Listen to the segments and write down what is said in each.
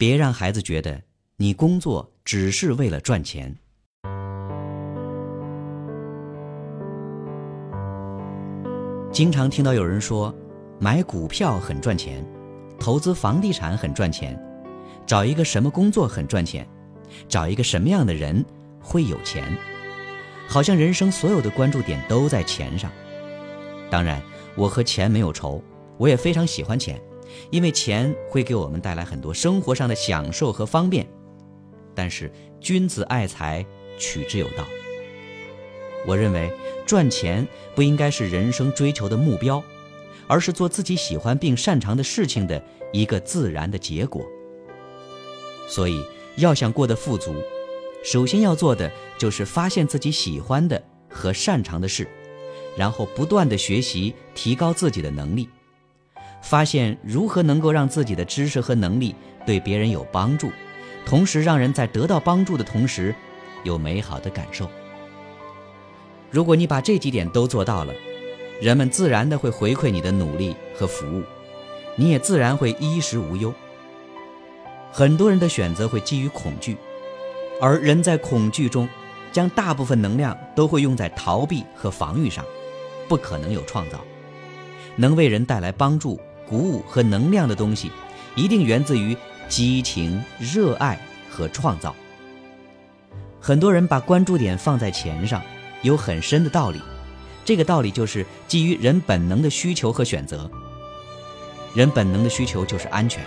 别让孩子觉得你工作只是为了赚钱。经常听到有人说，买股票很赚钱，投资房地产很赚钱，找一个什么工作很赚钱，找一个什么样的人会有钱，好像人生所有的关注点都在钱上。当然，我和钱没有仇，我也非常喜欢钱，因为钱会给我们带来很多生活上的享受和方便。但是，君子爱财，取之有道。我认为赚钱不应该是人生追求的目标，而是做自己喜欢并擅长的事情的一个自然的结果。所以，要想过得富足，首先要做的就是发现自己喜欢的和擅长的事，然后不断的学习，提高自己的能力，发现如何能够让自己的知识和能力对别人有帮助，同时让人在得到帮助的同时，有美好的感受。如果你把这几点都做到了，人们自然的会回馈你的努力和服务，你也自然会衣食无忧。很多人的选择会基于恐惧，而人在恐惧中，将大部分能量都会用在逃避和防御上，不可能有创造。能为人带来帮助、鼓舞和能量的东西，一定源自于激情、热爱和创造。很多人把关注点放在钱上。有很深的道理，这个道理就是基于人本能的需求和选择。人本能的需求就是安全，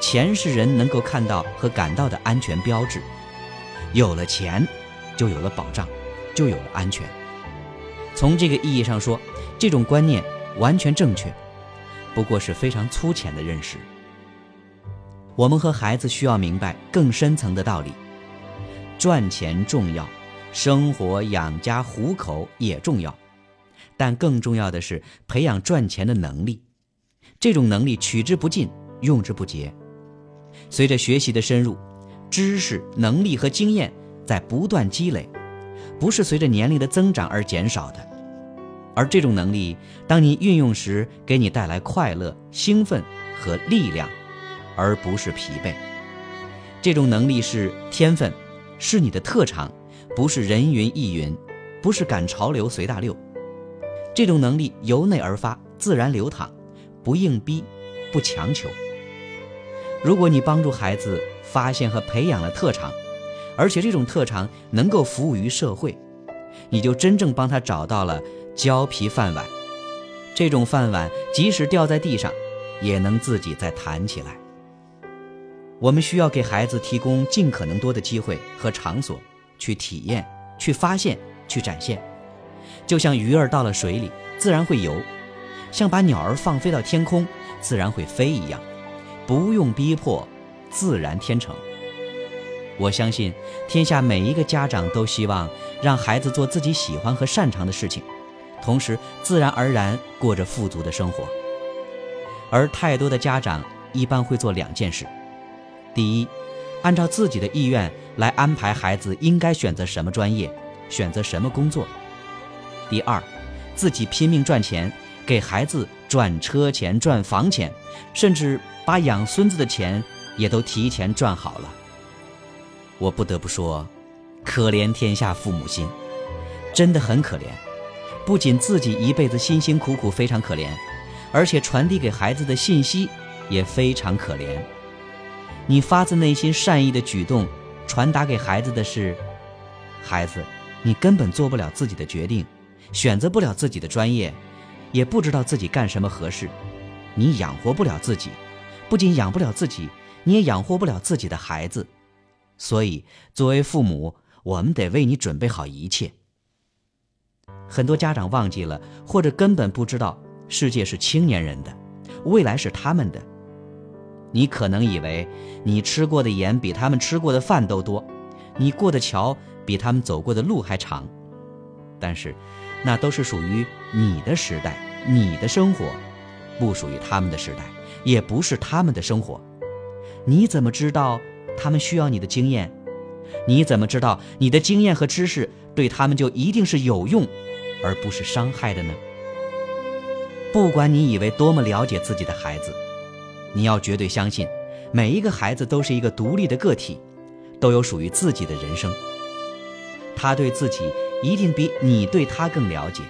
钱是人能够看到和感到的安全标志。有了钱，就有了保障，就有了安全。从这个意义上说，这种观念完全正确，不过是非常粗浅的认识。我们和孩子需要明白更深层的道理：赚钱重要。生活养家糊口也重要，但更重要的是培养赚钱的能力。这种能力取之不尽，用之不竭。随着学习的深入，知识、能力和经验在不断积累，不是随着年龄的增长而减少的。而这种能力，当你运用时，给你带来快乐、兴奋和力量，而不是疲惫。这种能力是天分，是你的特长。不是人云亦云，不是赶潮流随大流，这种能力由内而发，自然流淌，不硬逼，不强求。如果你帮助孩子发现和培养了特长，而且这种特长能够服务于社会，你就真正帮他找到了胶皮饭碗。这种饭碗即使掉在地上，也能自己再弹起来。我们需要给孩子提供尽可能多的机会和场所。去体验，去发现，去展现，就像鱼儿到了水里自然会游，像把鸟儿放飞到天空自然会飞一样，不用逼迫，自然天成。我相信天下每一个家长都希望让孩子做自己喜欢和擅长的事情，同时自然而然过着富足的生活。而太多的家长一般会做两件事：第一，按照自己的意愿。来安排孩子应该选择什么专业，选择什么工作。第二，自己拼命赚钱，给孩子赚车钱、赚房钱，甚至把养孙子的钱也都提前赚好了。我不得不说，可怜天下父母心，真的很可怜。不仅自己一辈子辛辛苦苦非常可怜，而且传递给孩子的信息也非常可怜。你发自内心善意的举动。传达给孩子的是：孩子，你根本做不了自己的决定，选择不了自己的专业，也不知道自己干什么合适。你养活不了自己，不仅养不了自己，你也养活不了自己的孩子。所以，作为父母，我们得为你准备好一切。很多家长忘记了，或者根本不知道，世界是青年人的，未来是他们的。你可能以为你吃过的盐比他们吃过的饭都多，你过的桥比他们走过的路还长，但是，那都是属于你的时代，你的生活，不属于他们的时代，也不是他们的生活。你怎么知道他们需要你的经验？你怎么知道你的经验和知识对他们就一定是有用，而不是伤害的呢？不管你以为多么了解自己的孩子。你要绝对相信，每一个孩子都是一个独立的个体，都有属于自己的人生。他对自己一定比你对他更了解，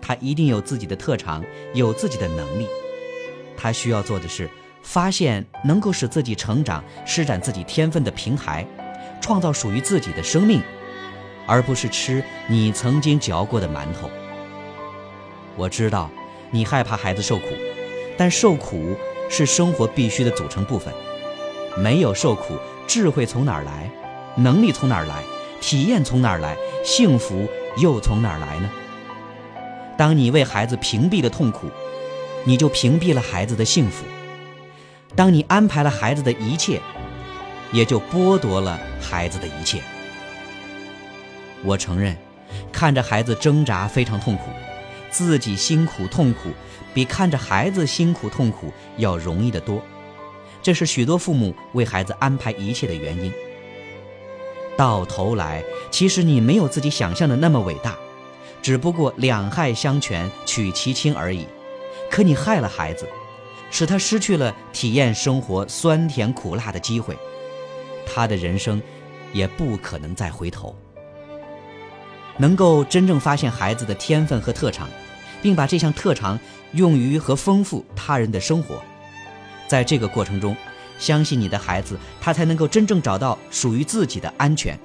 他一定有自己的特长，有自己的能力。他需要做的是发现能够使自己成长、施展自己天分的平台，创造属于自己的生命，而不是吃你曾经嚼过的馒头。我知道你害怕孩子受苦，但受苦是生活必须的组成部分。没有受苦，智慧从哪儿来？能力从哪儿来？体验从哪儿来？幸福又从哪儿来呢？当你为孩子屏蔽了痛苦，你就屏蔽了孩子的幸福；当你安排了孩子的一切，也就剥夺了孩子的一切。我承认，看着孩子挣扎非常痛苦。自己辛苦痛苦，比看着孩子辛苦痛苦要容易得多，这是许多父母为孩子安排一切的原因。到头来，其实你没有自己想象的那么伟大，只不过两害相权取其轻而已。可你害了孩子，使他失去了体验生活酸甜苦辣的机会，他的人生也不可能再回头。能够真正发现孩子的天分和特长，并把这项特长用于和丰富他人的生活，在这个过程中，相信你的孩子，他才能够真正找到属于自己的安全，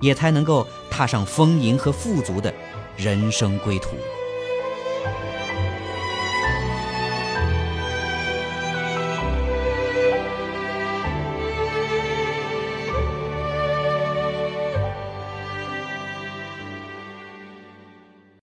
也才能够踏上丰盈和富足的人生归途。